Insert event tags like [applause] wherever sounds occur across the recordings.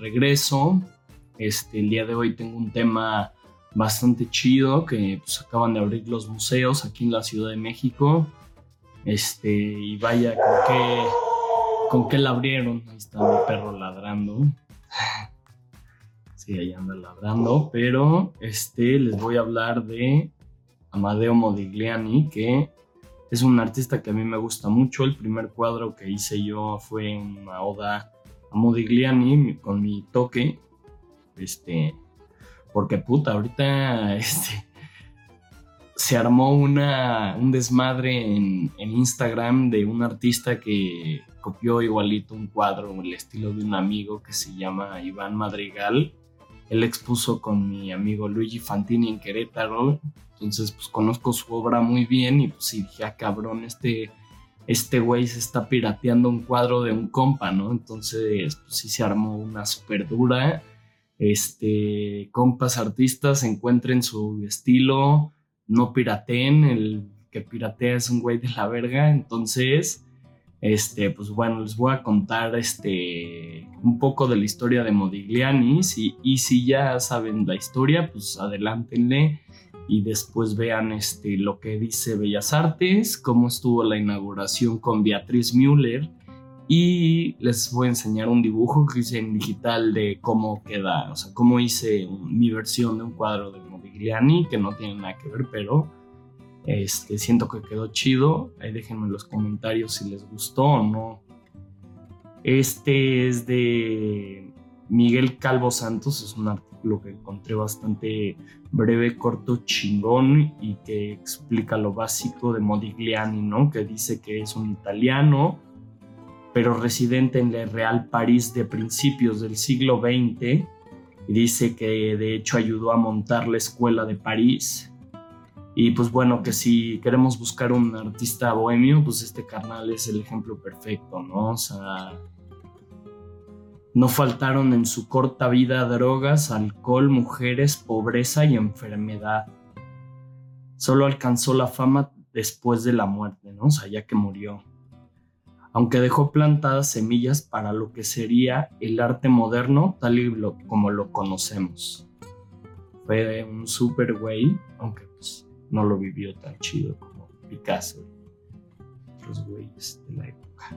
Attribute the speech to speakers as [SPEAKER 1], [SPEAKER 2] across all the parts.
[SPEAKER 1] regreso. Este, el día de hoy tengo un tema bastante chido que pues, acaban de abrir los museos aquí en la Ciudad de México. Este, y vaya, con qué, con qué la abrieron. Ahí está mi perro ladrando. Sí, ahí anda ladrando. Pero este, les voy a hablar de Amadeo Modigliani, que es un artista que a mí me gusta mucho. El primer cuadro que hice yo fue una oda Modigliani con mi toque. Este, porque puta, ahorita [laughs] este, se armó una, un desmadre en, en, Instagram de un artista que copió igualito un cuadro, el estilo de un amigo que se llama Iván Madrigal. Él expuso con mi amigo Luigi Fantini en Querétaro. Entonces, pues conozco su obra muy bien y pues sí dije, ah, cabrón, este este güey se está pirateando un cuadro de un compa, ¿no? Entonces, pues sí se armó una super dura. Este, compas artistas encuentren su estilo, no pirateen, el que piratea es un güey de la verga, entonces, este, pues bueno, les voy a contar este, un poco de la historia de Modigliani, y si ya saben la historia, pues adelántenle y después vean este, lo que dice Bellas Artes, cómo estuvo la inauguración con Beatriz Müller y les voy a enseñar un dibujo que hice en digital de cómo queda, o sea, cómo hice mi versión de un cuadro de Modigliani que no tiene nada que ver, pero este, siento que quedó chido. Ahí déjenme en los comentarios si les gustó o no. Este es de Miguel Calvo Santos, es un artículo que encontré bastante breve, corto, chingón y que explica lo básico de Modigliani, ¿no? Que dice que es un italiano, pero residente en el Real París de principios del siglo XX. Y dice que de hecho ayudó a montar la escuela de París. Y pues bueno, que si queremos buscar un artista bohemio, pues este carnal es el ejemplo perfecto, ¿no? O sea, no faltaron en su corta vida drogas, alcohol, mujeres, pobreza y enfermedad. Solo alcanzó la fama después de la muerte, ¿no? O sea, ya que murió. Aunque dejó plantadas semillas para lo que sería el arte moderno tal y como lo conocemos. Fue un super güey, aunque no lo vivió tan chido como Picasso y los güeyes de la época.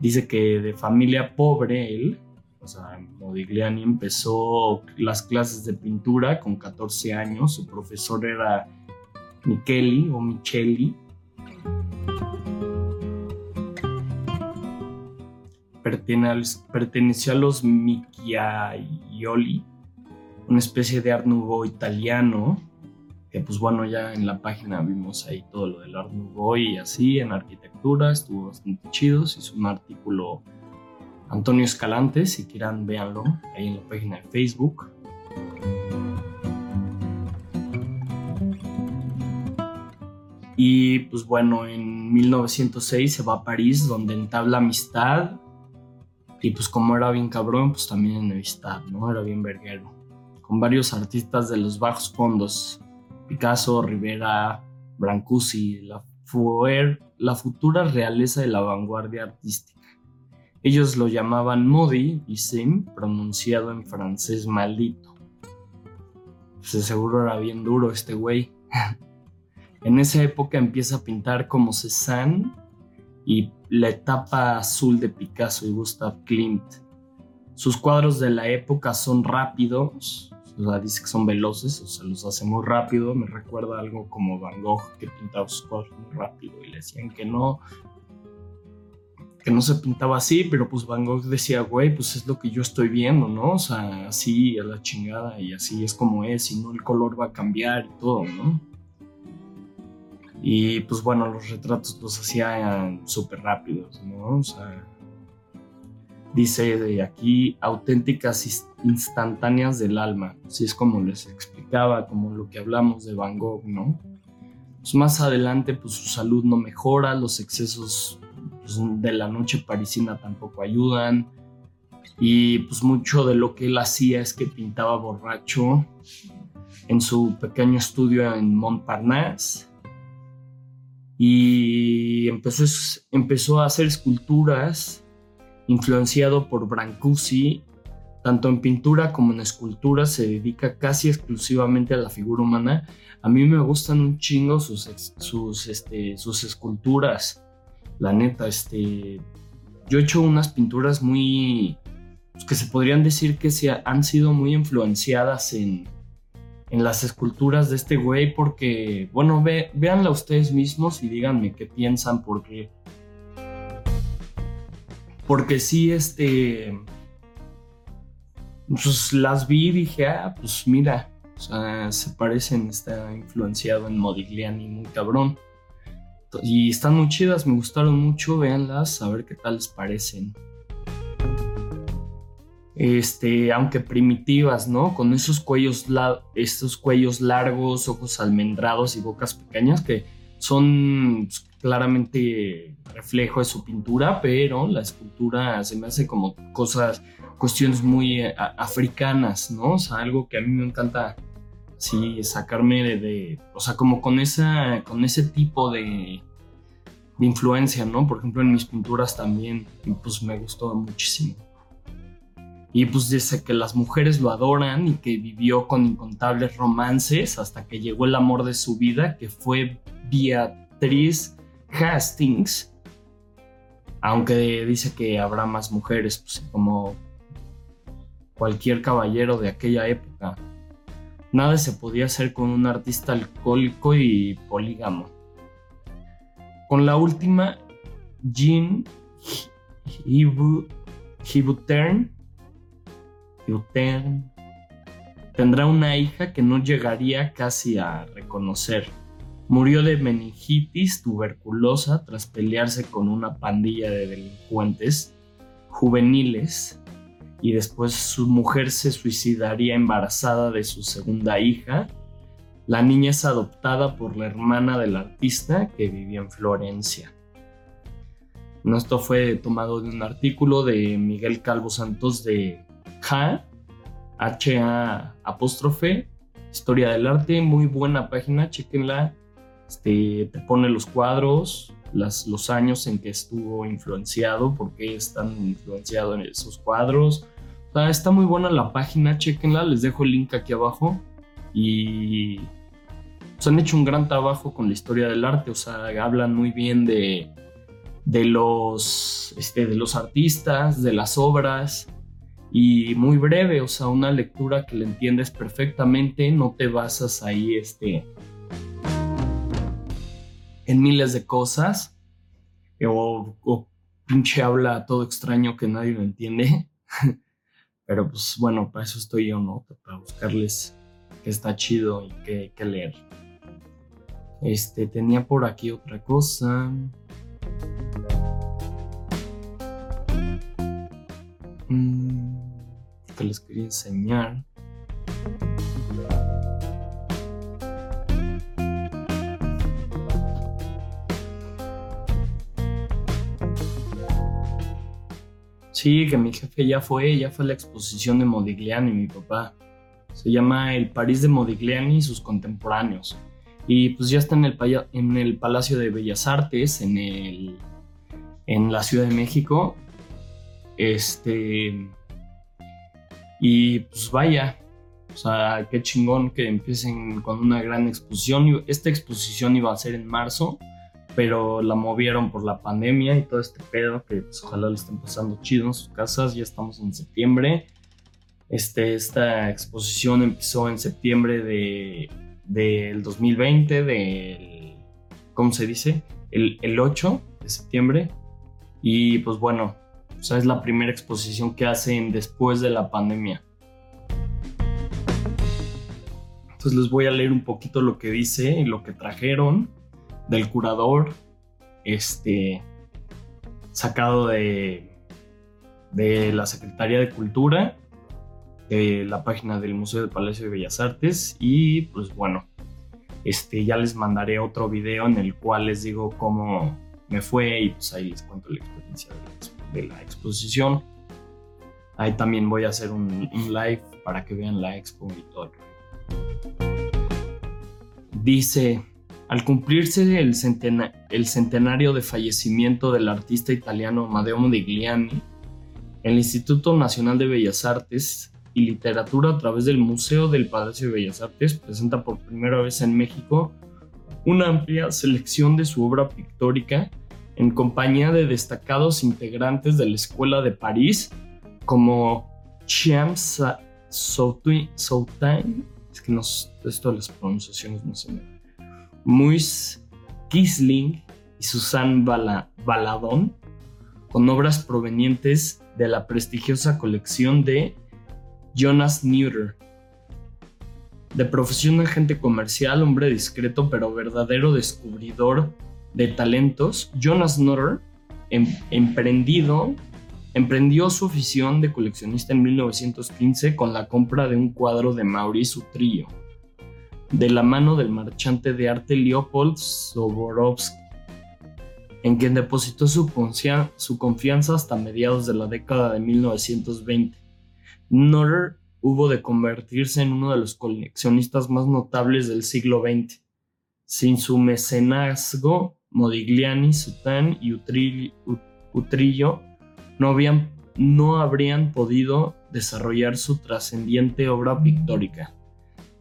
[SPEAKER 1] Dice que de familia pobre él, o sea, Modigliani empezó las clases de pintura con 14 años, su profesor era Micheli o Micheli. Perteneció a los Michiaioli, una especie de Art Nouveau italiano que pues bueno, ya en la página vimos ahí todo lo del Art Nouveau y así, en arquitectura, estuvo bastante chido, se hizo un artículo Antonio Escalante, si quieran véanlo ahí en la página de Facebook. Y pues bueno, en 1906 se va a París, donde entabla amistad. Y pues como era bien cabrón, pues también en amistad, ¿no? Era bien verguero. Con varios artistas de los bajos fondos. Picasso, Rivera, Brancusi, la, la futura realeza de la vanguardia artística. Ellos lo llamaban Modi y Sim, pronunciado en francés maldito. Pues seguro era bien duro este güey. [laughs] en esa época empieza a pintar como Cézanne y la etapa azul de Picasso y Gustav Klimt. Sus cuadros de la época son rápidos, o sea, dice que son veloces, o sea, los hace muy rápido. Me recuerda algo como Van Gogh que pintaba sus cuadros muy rápido y le decían que no, que no se pintaba así, pero pues Van Gogh decía, güey, pues es lo que yo estoy viendo, ¿no? O sea, así a la chingada y así es como es y no el color va a cambiar y todo, ¿no? Y pues bueno, los retratos los hacía súper rápidos, ¿no? O sea, dice de aquí auténticas instantáneas del alma, así es como les explicaba, como lo que hablamos de Van Gogh, ¿no? Pues más adelante pues su salud no mejora, los excesos pues, de la noche parisina tampoco ayudan. Y pues mucho de lo que él hacía es que pintaba borracho en su pequeño estudio en Montparnasse. Y empezó, empezó a hacer esculturas influenciado por Brancusi, tanto en pintura como en escultura se dedica casi exclusivamente a la figura humana. A mí me gustan un chingo sus, sus, este, sus esculturas. La neta, este, yo he hecho unas pinturas muy, pues, que se podrían decir que se han sido muy influenciadas en, en las esculturas de este güey porque, bueno, ve, véanla ustedes mismos y díganme qué piensan porque... Porque sí, este... Pues las vi y dije, ah, pues mira, se parecen, está influenciado en Modigliani muy cabrón. Y están muy chidas, me gustaron mucho, véanlas, a ver qué tal les parecen este, aunque primitivas, ¿no? Con esos cuellos, estos cuellos largos, ojos almendrados y bocas pequeñas que son claramente reflejo de su pintura, pero la escultura se me hace como cosas, cuestiones muy eh, africanas, ¿no? O sea, algo que a mí me encanta, sí, sacarme de, de, o sea, como con, esa, con ese tipo de, de influencia, ¿no? Por ejemplo, en mis pinturas también, pues me gustó muchísimo. Y pues dice que las mujeres lo adoran y que vivió con incontables romances hasta que llegó el amor de su vida, que fue Beatriz Hastings. Aunque dice que habrá más mujeres, pues como cualquier caballero de aquella época. Nada se podía hacer con un artista alcohólico y polígamo. Con la última, Jean Hibutern tendrá una hija que no llegaría casi a reconocer. Murió de meningitis tuberculosa tras pelearse con una pandilla de delincuentes juveniles y después su mujer se suicidaría embarazada de su segunda hija. La niña es adoptada por la hermana del artista que vivía en Florencia. Esto fue tomado de un artículo de Miguel Calvo Santos de H, H-A apóstrofe, Historia del Arte, muy buena página, chequenla. Este, te pone los cuadros, las, los años en que estuvo influenciado, por qué están influenciados en esos cuadros. está muy buena la página, chequenla, les dejo el link aquí abajo. Y pues, han hecho un gran trabajo con la historia del arte, o sea, hablan muy bien de, de, los, este, de los artistas, de las obras, y muy breve, o sea, una lectura que le entiendes perfectamente, no te basas ahí este, en miles de cosas o, o pinche habla todo extraño que nadie lo entiende. [laughs] Pero pues bueno, para eso estoy yo, ¿no? Para buscarles que está chido y que, que leer. Este, tenía por aquí otra cosa. Mm que les quería enseñar. Sí, que mi jefe ya fue, ya fue la exposición de Modigliani, mi papá. Se llama El París de Modigliani y sus contemporáneos. Y pues ya está en el, en el Palacio de Bellas Artes, en, el, en la Ciudad de México. Este, y pues vaya, o sea, qué chingón que empiecen con una gran exposición. Esta exposición iba a ser en marzo, pero la movieron por la pandemia y todo este pedo, que pues, ojalá le estén pasando chido en sus casas. Ya estamos en septiembre. Este, esta exposición empezó en septiembre de, del 2020, del, ¿cómo se dice? El, el 8 de septiembre. Y pues bueno, o sea, es la primera exposición que hacen después de la pandemia. Entonces les voy a leer un poquito lo que dice y lo que trajeron del curador, este, sacado de, de la Secretaría de Cultura, de la página del Museo del Palacio de Bellas Artes y pues bueno, este, ya les mandaré otro video en el cual les digo cómo me fue y pues ahí les cuento la experiencia de la exposición. Ahí también voy a hacer un, live para que vean la expo y todo. Dice, al cumplirse el, centenario de fallecimiento del artista italiano Amadeo Modigliani, el Instituto Nacional de Bellas Artes y Literatura a través del Museo del Palacio de Bellas Artes presenta por primera vez en México una amplia selección de su obra pictórica en compañía de destacados integrantes de la Escuela de París como Chiam Sautain, es que no, esto de las pronunciaciones no se me Muis Kisling y Susan Baladón, con obras provenientes de la prestigiosa colección de Jonas Neuter. De profesión agente comercial, hombre discreto pero verdadero descubridor de talentos, Jonas Neuter em, emprendido, emprendió su afición de coleccionista en 1915 con la compra de un cuadro de Maurice Utrillo, de la mano del marchante de arte Leopold Soborovsky en quien depositó su, confianza hasta mediados de la década de 1920. Nutter hubo de convertirse en uno de los coleccionistas más notables del siglo XX. Sin su mecenazgo, Modigliani, Sután y Utrillo no, no habrían podido desarrollar su trascendiente obra pictórica.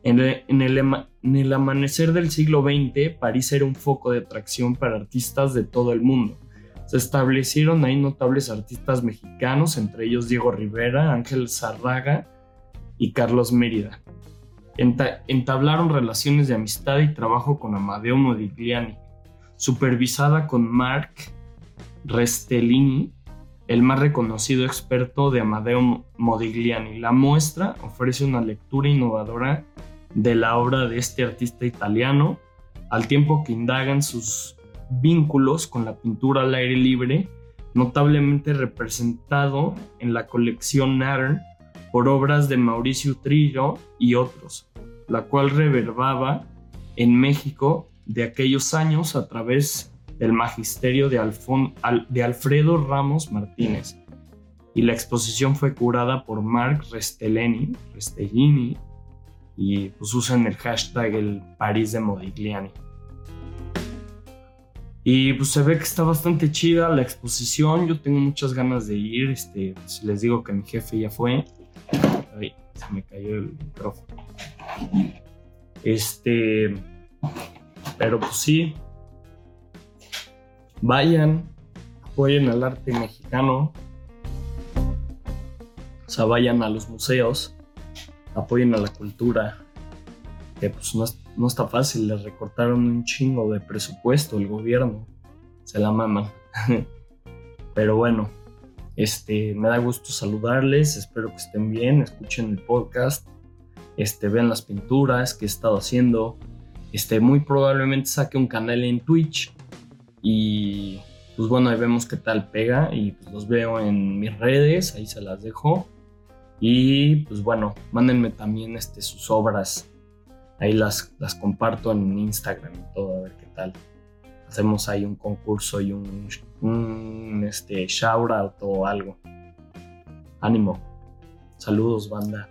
[SPEAKER 1] En el, amanecer del siglo XX, París era un foco de atracción para artistas de todo el mundo. Se establecieron ahí notables artistas mexicanos, entre ellos Diego Rivera, Ángel Zarraga y Carlos Mérida. entablaron relaciones de amistad y trabajo con Amadeo Modigliani, supervisada con Marc Restellini, el más reconocido experto de Amadeo Modigliani. La muestra ofrece una lectura innovadora de la obra de este artista italiano, al tiempo que indagan sus vínculos con la pintura al aire libre, notablemente representado en la colección Natter por obras de Mauricio Trillo y otros, la cual reverbaba en México de aquellos años a través del magisterio de, de Alfredo Ramos Martínez. Y la exposición fue curada por Marc Restellini, Restellini y pues usan el hashtag el París de Modigliani. Y pues se ve que está bastante chida la exposición. Yo tengo muchas ganas de ir. Este, les digo que mi jefe ya fue. Ay, se me cayó el micrófono. Este, pero pues sí. Vayan, apoyen al arte mexicano. O sea, vayan a los museos apoyen a la cultura, que pues no, está fácil, les recortaron un chingo de presupuesto el gobierno, se la maman. [laughs] Pero bueno, este, me da gusto saludarles, espero que estén bien, escuchen el podcast, este, vean las pinturas que he estado haciendo, este, muy probablemente saque un canal en Twitch y pues bueno, ahí vemos qué tal pega y pues los veo en mis redes, ahí se las dejo. Y pues bueno, mándenme también este, sus obras. Ahí las, las comparto en Instagram y todo, a ver qué tal. Hacemos ahí un concurso y un, un este, shout out o algo. Ánimo. Saludos, banda.